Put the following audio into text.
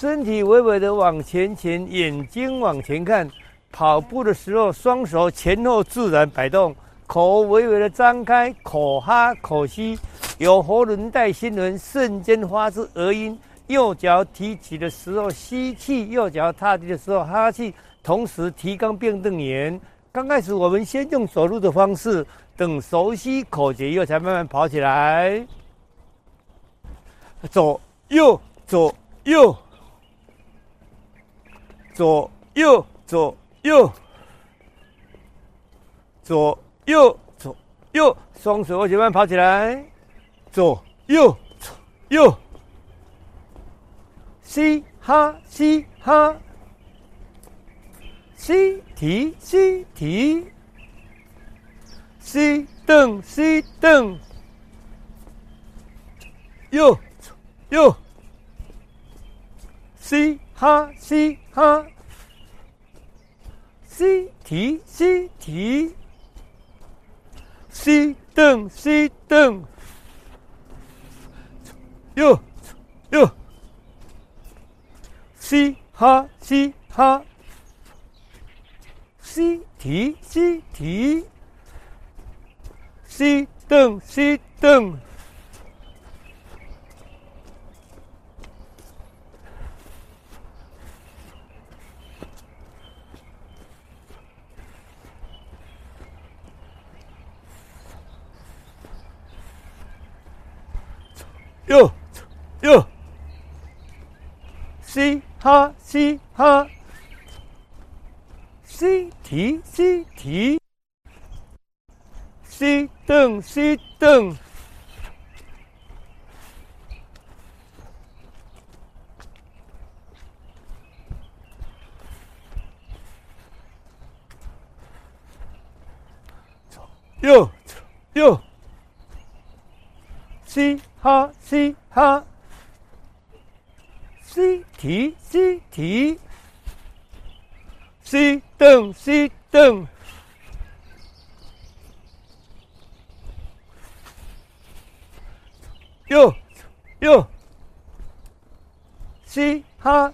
身体微微的往前倾，眼睛往前看。跑步的时候，双手前后自然摆动，口微微的张开，口哈口吸，有喉轮带心轮，瞬间发出儿音。右脚提起的时候吸气，右脚踏地的时候哈气，同时提肛并瞪眼。刚开始我们先用走路的方式，等熟悉口诀以后，才慢慢跑起来。左右左右左右左右左右左右，双手往前慢跑起来，左右左右，嘻哈嘻哈，吸提吸提，吸蹬吸蹬，右。哟，嘻哈嘻哈，吸提吸提，吸蹬吸蹬，哟哟，嘻哈嘻哈，吸提吸提，吸蹬吸蹬。哟哟，嘻哈嘻哈，吸提吸提，吸蹬吸蹬，哟哟，嘻。哈西哈，吸提吸提，吸蹬吸蹬，哟哟，嘻哈